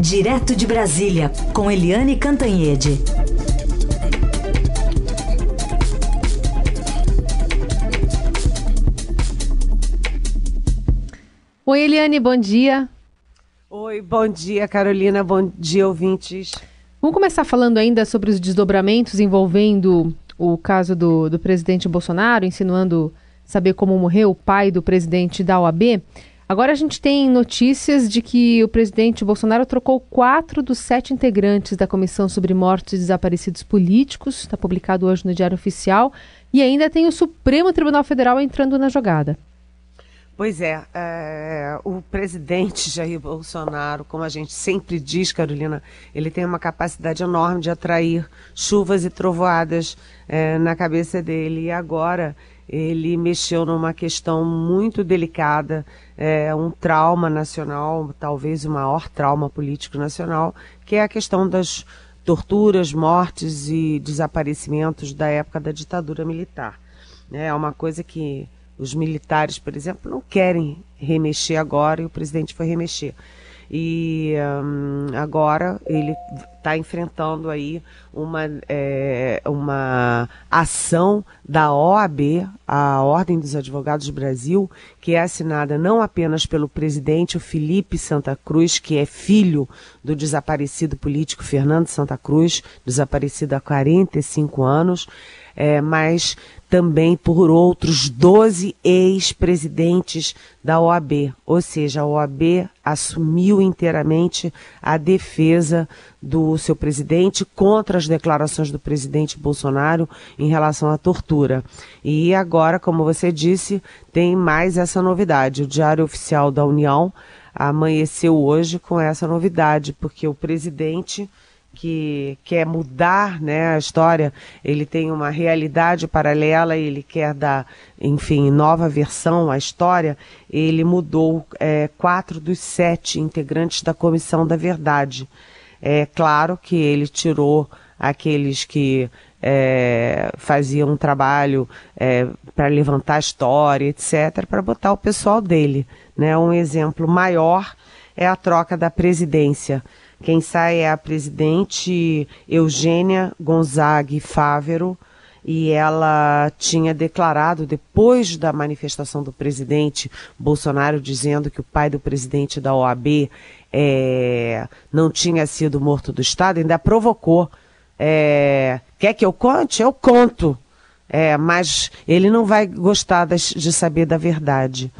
Direto de Brasília, com Eliane Cantanhede. Oi, Eliane, bom dia. Oi, bom dia, Carolina. Bom dia, ouvintes. Vamos começar falando ainda sobre os desdobramentos envolvendo o caso do, do presidente Bolsonaro, insinuando saber como morreu o pai do presidente da OAB. Agora a gente tem notícias de que o presidente Bolsonaro trocou quatro dos sete integrantes da Comissão sobre Mortos e Desaparecidos Políticos, está publicado hoje no Diário Oficial, e ainda tem o Supremo Tribunal Federal entrando na jogada. Pois é, é, o presidente Jair Bolsonaro, como a gente sempre diz, Carolina, ele tem uma capacidade enorme de atrair chuvas e trovoadas é, na cabeça dele. E agora ele mexeu numa questão muito delicada, é, um trauma nacional, talvez o maior trauma político nacional, que é a questão das torturas, mortes e desaparecimentos da época da ditadura militar. É uma coisa que os militares, por exemplo, não querem remexer agora e o presidente foi remexer. E um, agora ele está enfrentando aí uma, é, uma ação da OAB, a Ordem dos Advogados do Brasil, que é assinada não apenas pelo presidente o Felipe Santa Cruz, que é filho do desaparecido político Fernando Santa Cruz, desaparecido há 45 anos, é, mas também por outros 12 ex-presidentes da OAB. Ou seja, a OAB assumiu inteiramente a defesa do seu presidente contra as declarações do presidente Bolsonaro em relação à tortura. E agora, como você disse, tem mais essa novidade. O Diário Oficial da União amanheceu hoje com essa novidade, porque o presidente que quer mudar né, a história, ele tem uma realidade paralela, ele quer dar, enfim, nova versão à história, ele mudou é, quatro dos sete integrantes da Comissão da Verdade. É claro que ele tirou aqueles que é, faziam um trabalho é, para levantar a história, etc., para botar o pessoal dele. Né? Um exemplo maior é a troca da presidência. Quem sai é a presidente Eugênia Gonzague Fávero, e ela tinha declarado, depois da manifestação do presidente Bolsonaro, dizendo que o pai do presidente da OAB é, não tinha sido morto do Estado, ainda provocou. É, quer que eu conte? Eu conto. É, mas ele não vai gostar de saber da verdade.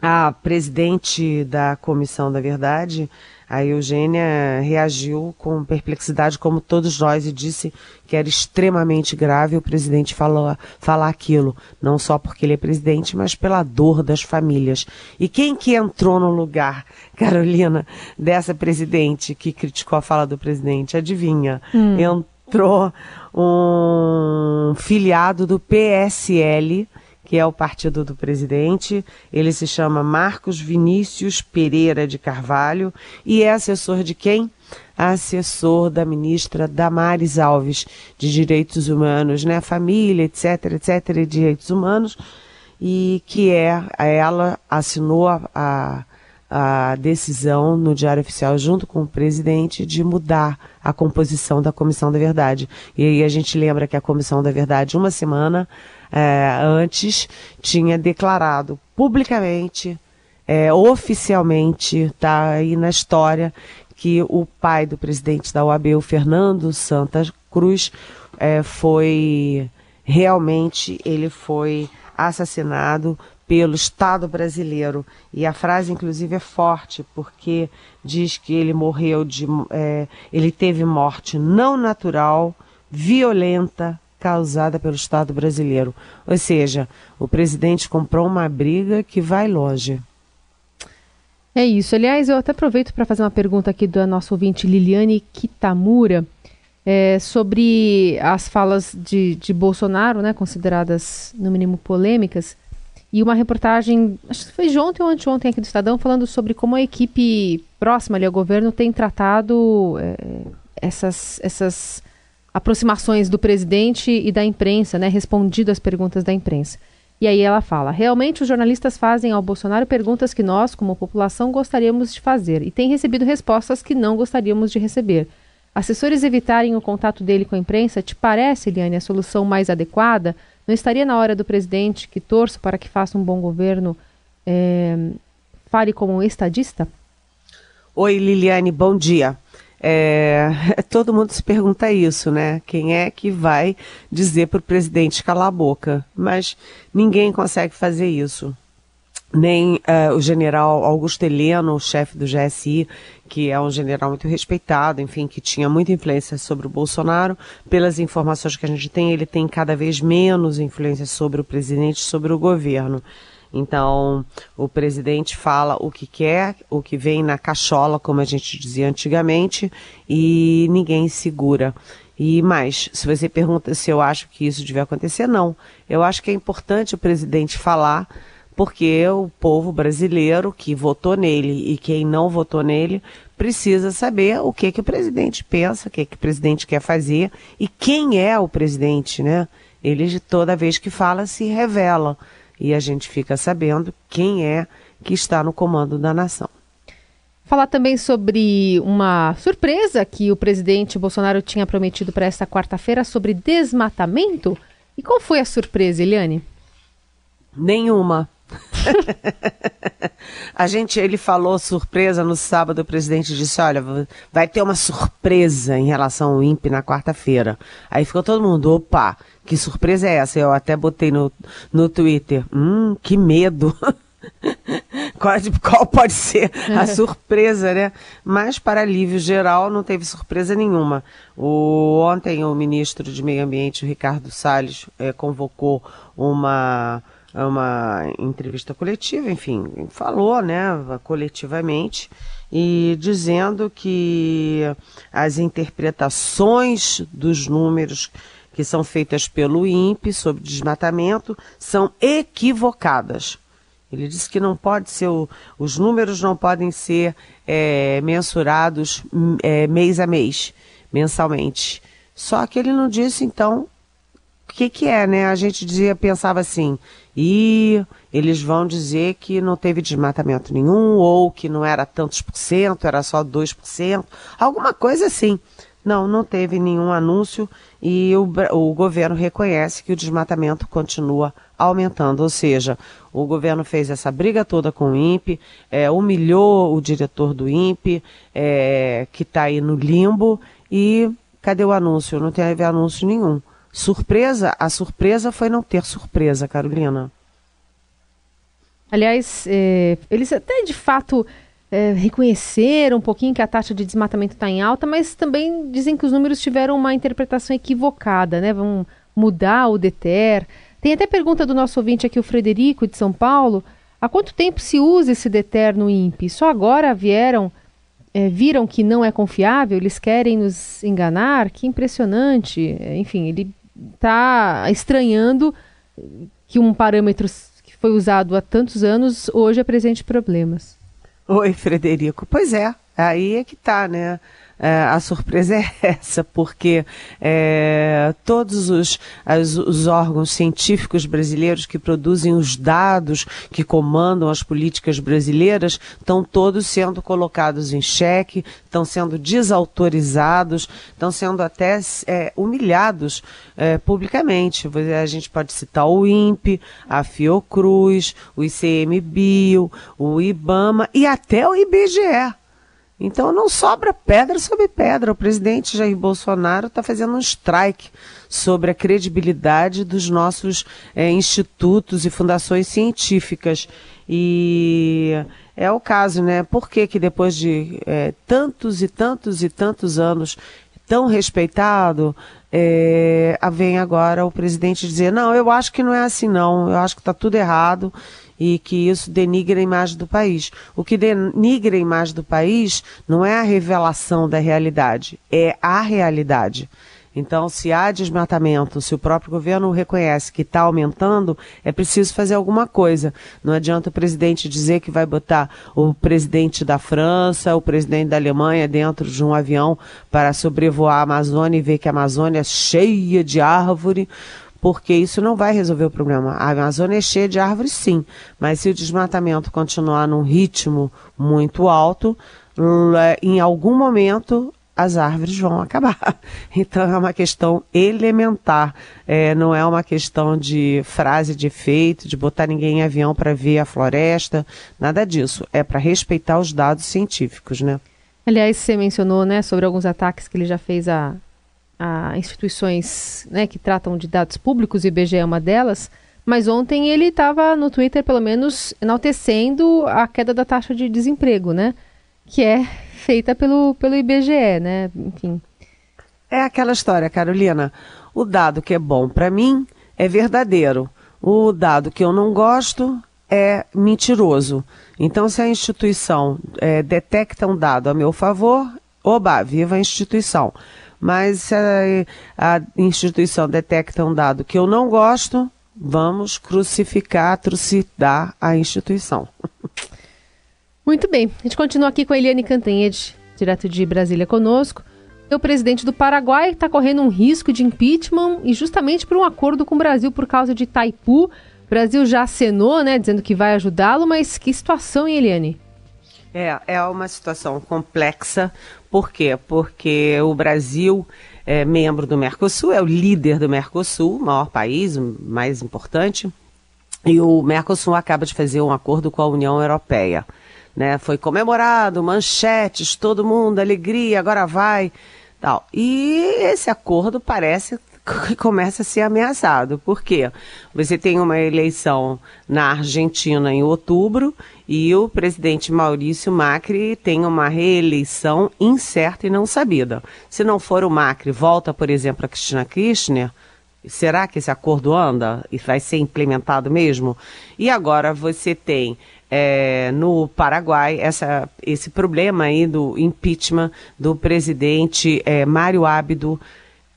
A presidente da Comissão da Verdade a Eugênia reagiu com perplexidade, como todos nós, e disse que era extremamente grave o presidente falou, falar aquilo, não só porque ele é presidente, mas pela dor das famílias. E quem que entrou no lugar, Carolina, dessa presidente que criticou a fala do presidente? Adivinha? Hum. Entrou um filiado do PSL, que é o partido do presidente. Ele se chama Marcos Vinícius Pereira de Carvalho e é assessor de quem? Assessor da ministra Damares Alves, de Direitos Humanos, né? Família, etc, etc, e Direitos Humanos, e que é, ela assinou a, a a decisão no Diário Oficial, junto com o presidente, de mudar a composição da Comissão da Verdade. E aí a gente lembra que a Comissão da Verdade, uma semana é, antes, tinha declarado publicamente, é, oficialmente, está aí na história, que o pai do presidente da OAB, o Fernando Santa Cruz, é, foi realmente, ele foi assassinado pelo Estado brasileiro. E a frase, inclusive, é forte, porque diz que ele morreu de. É, ele teve morte não natural, violenta, causada pelo Estado brasileiro. Ou seja, o presidente comprou uma briga que vai longe. É isso. Aliás, eu até aproveito para fazer uma pergunta aqui da nossa ouvinte Liliane Kitamura. É, sobre as falas de, de Bolsonaro, né, consideradas no mínimo polêmicas, e uma reportagem, acho que foi de ontem ou anteontem aqui do Estadão, falando sobre como a equipe próxima ali ao governo tem tratado é, essas, essas aproximações do presidente e da imprensa, né, respondido às perguntas da imprensa. E aí ela fala: realmente os jornalistas fazem ao Bolsonaro perguntas que nós, como população, gostaríamos de fazer e tem recebido respostas que não gostaríamos de receber. Assessores evitarem o contato dele com a imprensa, te parece, Eliane, a solução mais adequada? Não estaria na hora do presidente, que torço para que faça um bom governo, é, fale como um estadista? Oi, Liliane, bom dia. É, todo mundo se pergunta isso, né? Quem é que vai dizer para o presidente calar a boca? Mas ninguém consegue fazer isso. Nem uh, o general Augusto Heleno, o chefe do GSI, que é um general muito respeitado, enfim, que tinha muita influência sobre o Bolsonaro. Pelas informações que a gente tem, ele tem cada vez menos influência sobre o presidente, sobre o governo. Então, o presidente fala o que quer, o que vem na cachola, como a gente dizia antigamente, e ninguém segura. E mais, se você pergunta se eu acho que isso devia acontecer, não. Eu acho que é importante o presidente falar porque o povo brasileiro que votou nele e quem não votou nele precisa saber o que que o presidente pensa, o que que o presidente quer fazer e quem é o presidente, né? Ele toda vez que fala se revela e a gente fica sabendo quem é que está no comando da nação. Falar também sobre uma surpresa que o presidente Bolsonaro tinha prometido para esta quarta-feira sobre desmatamento. E qual foi a surpresa, Eliane? Nenhuma. a gente, ele falou surpresa no sábado, o presidente disse, olha, vai ter uma surpresa em relação ao INPE na quarta-feira. Aí ficou todo mundo, opa, que surpresa é essa? Eu até botei no, no Twitter, hum, que medo. qual, qual, pode ser a surpresa, né? Mas, para alívio geral, não teve surpresa nenhuma. O, ontem, o ministro de Meio Ambiente, Ricardo Salles, é, convocou uma é uma entrevista coletiva, enfim, falou, né, coletivamente, e dizendo que as interpretações dos números que são feitas pelo INPE sobre desmatamento são equivocadas. Ele disse que não pode ser, os números não podem ser é, mensurados é, mês a mês, mensalmente. Só que ele não disse, então, o que, que é, né? A gente dizia, pensava assim, e eles vão dizer que não teve desmatamento nenhum, ou que não era tantos por cento, era só 2%, alguma coisa assim. Não, não teve nenhum anúncio e o, o governo reconhece que o desmatamento continua aumentando. Ou seja, o governo fez essa briga toda com o INPE, é, humilhou o diretor do INPE, é, que está aí no limbo, e cadê o anúncio? Não teve anúncio nenhum. Surpresa? A surpresa foi não ter surpresa, Carolina. Aliás, é, eles até de fato é, reconheceram um pouquinho que a taxa de desmatamento está em alta, mas também dizem que os números tiveram uma interpretação equivocada, né? Vão mudar o DETER. Tem até pergunta do nosso ouvinte aqui, o Frederico, de São Paulo. Há quanto tempo se usa esse DETER no INPE? Só agora vieram é, viram que não é confiável, eles querem nos enganar, que impressionante. É, enfim, ele está estranhando que um parâmetro que foi usado há tantos anos hoje apresente problemas. Oi, Frederico. Pois é, aí é que tá, né? É, a surpresa é essa, porque é, todos os, as, os órgãos científicos brasileiros que produzem os dados que comandam as políticas brasileiras estão todos sendo colocados em xeque, estão sendo desautorizados, estão sendo até é, humilhados é, publicamente. A gente pode citar o INPE, a Fiocruz, o ICMBio, o IBAMA e até o IBGE. Então não sobra pedra sobre pedra. O presidente Jair Bolsonaro está fazendo um strike sobre a credibilidade dos nossos é, institutos e fundações científicas. E é o caso, né? Por que, que depois de é, tantos e tantos e tantos anos tão respeitado, é, vem agora o presidente dizer, não, eu acho que não é assim não, eu acho que está tudo errado e que isso denigra a imagem do país. O que denigra a imagem do país não é a revelação da realidade, é a realidade. Então, se há desmatamento, se o próprio governo reconhece que está aumentando, é preciso fazer alguma coisa. Não adianta o presidente dizer que vai botar o presidente da França, o presidente da Alemanha dentro de um avião para sobrevoar a Amazônia e ver que a Amazônia é cheia de árvore, porque isso não vai resolver o problema. A Amazônia é cheia de árvores, sim, mas se o desmatamento continuar num ritmo muito alto, em algum momento as árvores vão acabar. Então é uma questão elementar, é, não é uma questão de frase de efeito, de botar ninguém em avião para ver a floresta, nada disso. É para respeitar os dados científicos, né? Aliás, você mencionou, né, sobre alguns ataques que ele já fez a, a instituições, né, que tratam de dados públicos, o IBGE é uma delas. Mas ontem ele estava no Twitter, pelo menos, enaltecendo a queda da taxa de desemprego, né? Que é feita pelo, pelo IBGE, né? Enfim. É aquela história, Carolina. O dado que é bom para mim é verdadeiro. O dado que eu não gosto é mentiroso. Então, se a instituição é, detecta um dado a meu favor, oba, viva a instituição. Mas se a, a instituição detecta um dado que eu não gosto, vamos crucificar, trucidar a instituição. Muito bem, a gente continua aqui com a Eliane Cantanhede, direto de Brasília conosco. O presidente do Paraguai está correndo um risco de impeachment e justamente por um acordo com o Brasil por causa de Itaipu. O Brasil já acenou, né, dizendo que vai ajudá-lo, mas que situação, hein, Eliane? É, é uma situação complexa. Por quê? Porque o Brasil é membro do Mercosul, é o líder do Mercosul, o maior país, o mais importante. E o Mercosul acaba de fazer um acordo com a União Europeia né? Foi comemorado, manchetes, todo mundo, alegria, agora vai, tal. E esse acordo parece começa a ser ameaçado. Por quê? Você tem uma eleição na Argentina em outubro e o presidente Maurício Macri tem uma reeleição incerta e não sabida. Se não for o Macri, volta, por exemplo, a Cristina Kirchner, Será que esse acordo anda e vai ser implementado mesmo? E agora você tem é, no Paraguai essa, esse problema aí do impeachment do presidente é, Mário Ábido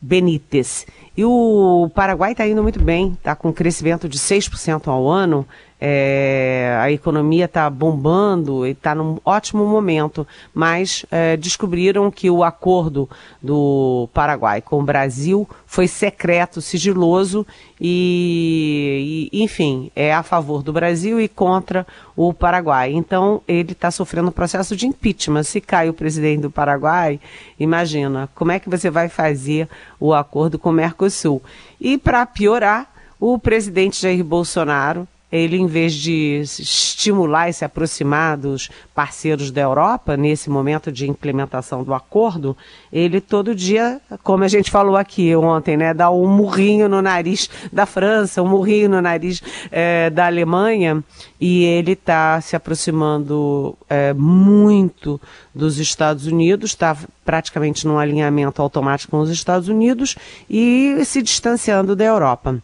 Benítez. E o Paraguai está indo muito bem, está com um crescimento de 6% ao ano, é, a economia está bombando e está num ótimo momento, mas é, descobriram que o acordo do Paraguai com o Brasil foi secreto, sigiloso e, e enfim, é a favor do Brasil e contra o Paraguai. Então, ele está sofrendo um processo de impeachment. Se cai o presidente do Paraguai, imagina, como é que você vai fazer o acordo com o Mercosul? E para piorar, o presidente Jair Bolsonaro ele, em vez de estimular e se aproximar dos parceiros da Europa, nesse momento de implementação do acordo, ele todo dia, como a gente falou aqui ontem, né, dá um murrinho no nariz da França, um murrinho no nariz é, da Alemanha, e ele está se aproximando é, muito dos Estados Unidos, está praticamente num alinhamento automático com os Estados Unidos e se distanciando da Europa.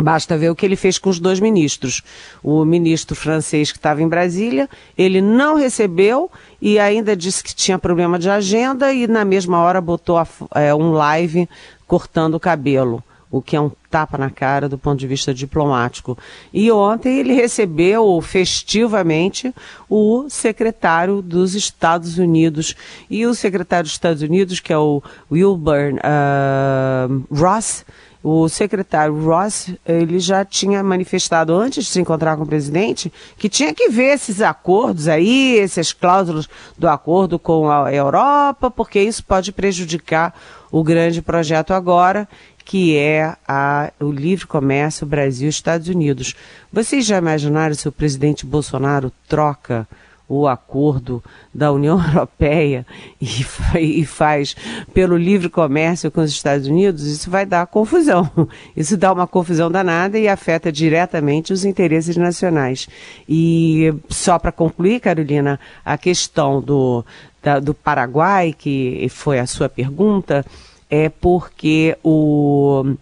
Basta ver o que ele fez com os dois ministros. O ministro francês que estava em Brasília, ele não recebeu e ainda disse que tinha problema de agenda e na mesma hora botou a, é, um live cortando o cabelo, o que é um tapa na cara do ponto de vista diplomático. E ontem ele recebeu festivamente o secretário dos Estados Unidos. E o secretário dos Estados Unidos, que é o Wilbur uh, Ross, o secretário Ross, ele já tinha manifestado antes de se encontrar com o presidente que tinha que ver esses acordos aí, essas cláusulas do acordo com a Europa, porque isso pode prejudicar o grande projeto agora, que é a, o livre comércio Brasil-Estados Unidos. Vocês já imaginaram se o presidente Bolsonaro troca o acordo da União Europeia e, e, faz pelo livre comércio com os Estados Unidos, isso vai dar confusão. Isso dá uma confusão danada e afeta diretamente os interesses nacionais. E só para concluir, Carolina, a questão do, da, do Paraguai, que foi a sua pergunta, é porque o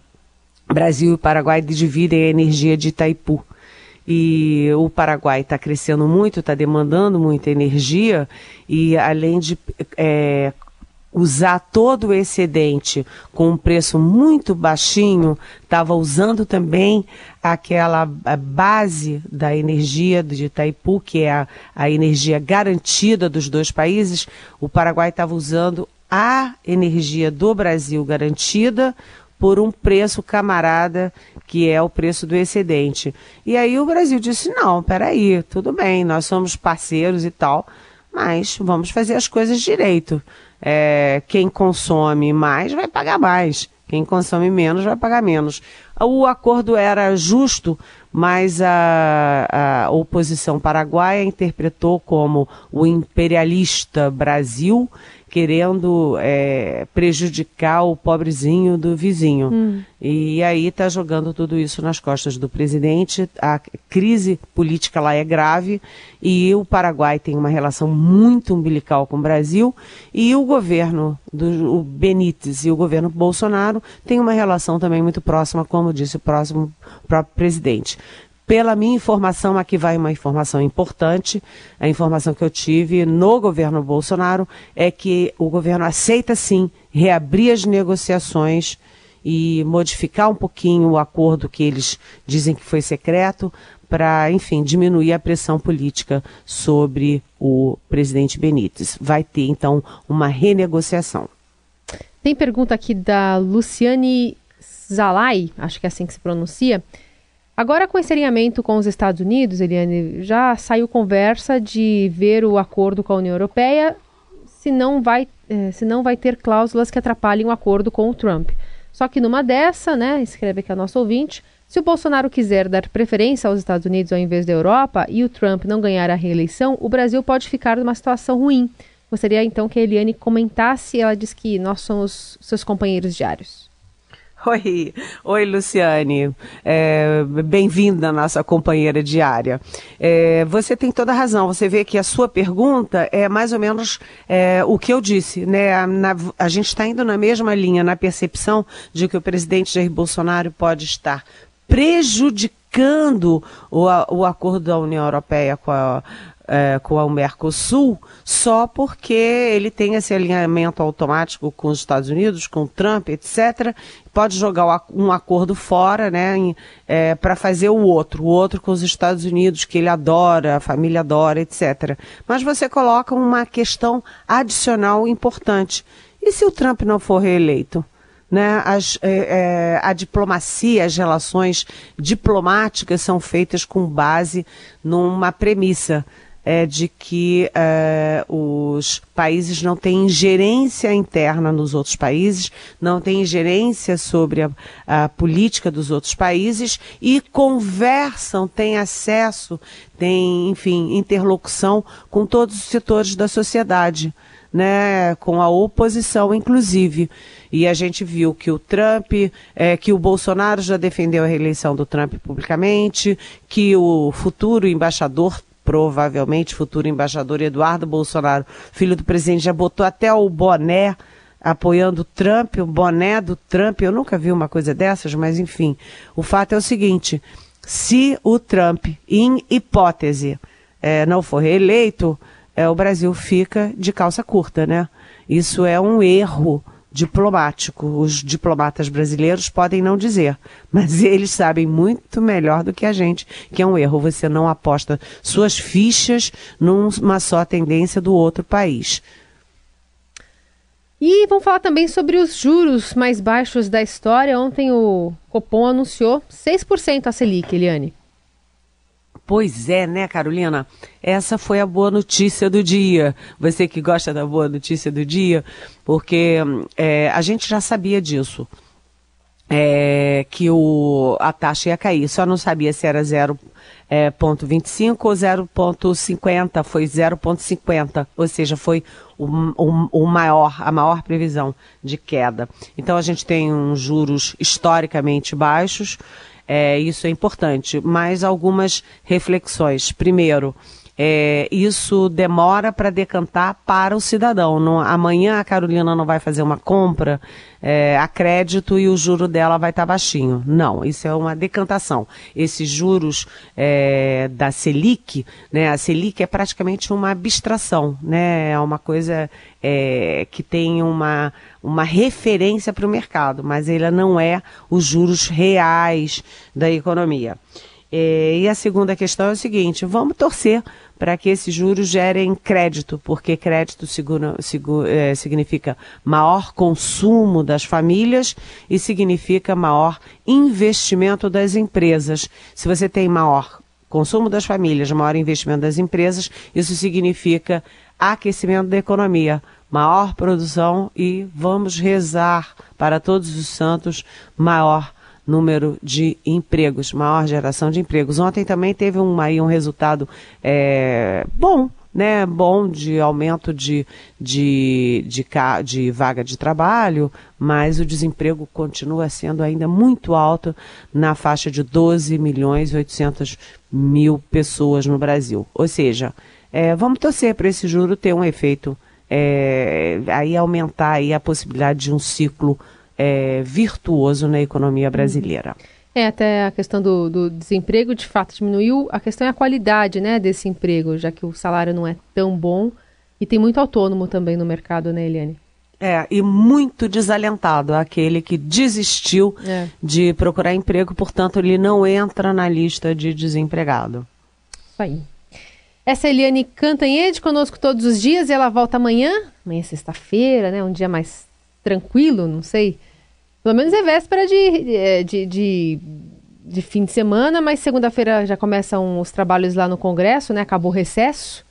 Brasil e o Paraguai dividem a energia de Itaipu e o Paraguai está crescendo muito, está demandando muita energia e além de é, usar todo o excedente com um preço muito baixinho, estava usando também aquela base da energia de Itaipu, que é a, a energia garantida dos dois países. O Paraguai estava usando a energia do Brasil garantida por um preço camarada, que é o preço do excedente. E aí o Brasil disse: não, peraí, tudo bem, nós somos parceiros e tal, mas vamos fazer as coisas direito. É, quem consome mais vai pagar mais, quem consome menos vai pagar menos. O acordo era justo, mas a, a oposição paraguaia interpretou como o imperialista Brasil querendo é, prejudicar o pobrezinho do vizinho. Hum. E aí está jogando tudo isso nas costas do presidente. A crise política lá é grave e o Paraguai tem uma relação muito umbilical com o Brasil e o governo do o Benítez e o governo Bolsonaro têm uma relação também muito próxima, como disse o próximo próprio presidente. Pela minha informação, aqui vai uma informação importante. A informação que eu tive no governo Bolsonaro é que o governo aceita sim reabrir as negociações e modificar um pouquinho o acordo que eles dizem que foi secreto para, enfim, diminuir a pressão política sobre o presidente Benítez. Vai ter, então, uma renegociação. Tem pergunta aqui da Luciane Zalai, acho que é assim que se pronuncia. Agora, com esse alinhamento com os Estados Unidos, Eliane, já saiu conversa de ver o acordo com a União Europeia se não vai, eh, se não vai ter cláusulas que atrapalhem o acordo com o Trump. Só que numa dessa, né, escreve aqui a nosso ouvinte, se o Bolsonaro quiser dar preferência aos Estados Unidos ao invés da Europa e o Trump não ganhar a reeleição, o Brasil pode ficar numa situação ruim. Gostaria então que a Eliane comentasse. Ela diz que nós somos seus companheiros diários. Oi, oi Luciane, é, bem-vinda nossa companheira diária. É, você tem toda a razão, você vê que a sua pergunta é mais ou menos é, o que eu disse, né? Na, a gente está indo na mesma linha, na percepção de que o presidente Jair Bolsonaro pode estar prejudicando o, o acordo da União Europeia com a é, com o Mercosul só porque ele tem esse alinhamento automático com os Estados Unidos, com Trump, etc. Pode jogar um acordo fora, né, é, para fazer o outro, o outro com os Estados Unidos que ele adora, a família adora, etc. Mas você coloca uma questão adicional importante. E se o Trump não for reeleito? Né, as, é, a diplomacia, as relações diplomáticas são feitas com base numa premissa é de que é, os países não têm ingerência interna nos outros países, não têm ingerência sobre a, a, política dos outros países e conversam, têm acesso, têm, enfim, interlocução com todos os setores da sociedade. Né, com a oposição, inclusive. E a gente viu que o Trump, é, que o Bolsonaro já defendeu a reeleição do Trump publicamente, que o futuro embaixador provavelmente futuro embaixador Eduardo Bolsonaro, filho do presidente, já botou até o boné apoiando o Trump, o boné do Trump. Eu nunca vi uma coisa dessas, mas enfim. O fato é o seguinte: se o Trump, em hipótese, é, não for reeleito, é, o Brasil fica de calça curta, né? Isso é um erro diplomático. Os diplomatas brasileiros podem não dizer, mas eles sabem muito melhor do que a gente que é um erro. Você não aposta suas fichas numa só tendência do outro país. E vamos falar também sobre os juros mais baixos da história. Ontem o Copom anunciou 6% a Selic, Eliane. Pois é, né, Carolina? Essa foi a boa notícia do dia. Você que gosta da boa notícia do dia, porque é, a gente já sabia disso. É, que o, a taxa ia cair, só não sabia se era 0,25 é, ou 0,50, foi 0,50, ou seja, foi o, o, o, maior, a maior previsão de queda. Então a gente tem uns juros historicamente baixos, é, isso é importante. Mas algumas reflexões. Primeiro, é, isso demora para decantar para o cidadão. Não, amanhã a Carolina não vai fazer uma compra é, a crédito e o juro dela vai estar tá baixinho. Não, isso é uma decantação. Esses juros é, da Selic, né, a Selic é praticamente uma abstração, né, é uma coisa é, que tem uma, uma referência para o mercado, mas ela não é os juros reais da economia. É, e a segunda questão é o seguinte: vamos torcer para que esses juros gerem crédito, porque crédito segura, segura, é, significa maior consumo das famílias e significa maior investimento das empresas. Se você tem maior consumo das famílias, maior investimento das empresas, isso significa aquecimento da economia, maior produção e vamos rezar para todos os santos maior número de empregos, maior geração de empregos. Ontem também teve um, aí um resultado é, bom, né, bom de aumento de, de, de, de, vaga de trabalho, mas o desemprego continua sendo ainda muito alto na faixa de 12 milhões e 800 mil pessoas no Brasil. Ou seja, é, vamos torcer para esse juro ter um efeito, é, aí aumentar aí a possibilidade de um ciclo é, virtuoso na economia brasileira. É, até a questão do, do, desemprego de fato diminuiu. A questão é a qualidade né, desse emprego, já que o salário não é tão bom e tem muito autônomo também no mercado, né, Eliane? É, e muito desalentado aquele que desistiu é. de procurar emprego, portanto, ele não entra na lista de desempregado. Isso aí. Essa é Eliane Cantanhede conosco todos os dias e ela volta amanhã. Amanhã é sexta-feira, né? Um dia mais tranquilo, não sei. Pelo menos é véspera de, é, de, de, de fim de semana, mas segunda-feira já começam os trabalhos lá no Congresso, né? Acabou o recesso.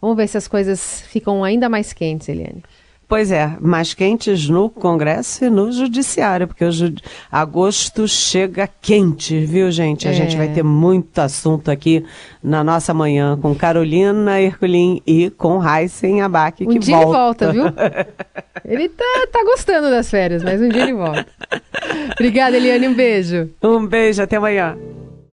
Vamos ver se as coisas ficam ainda mais quentes, Eliane. Pois é, mais quentes no Congresso e no Judiciário, porque o jud... agosto chega quente, viu, gente? A é. gente vai ter muito assunto aqui na nossa manhã com Carolina Herculin e com Heisen Abac, um que dia volta. ele volta, viu? ele tá, tá gostando das férias, mas um dia ele volta. Obrigada, Eliane, um beijo. Um beijo, até amanhã.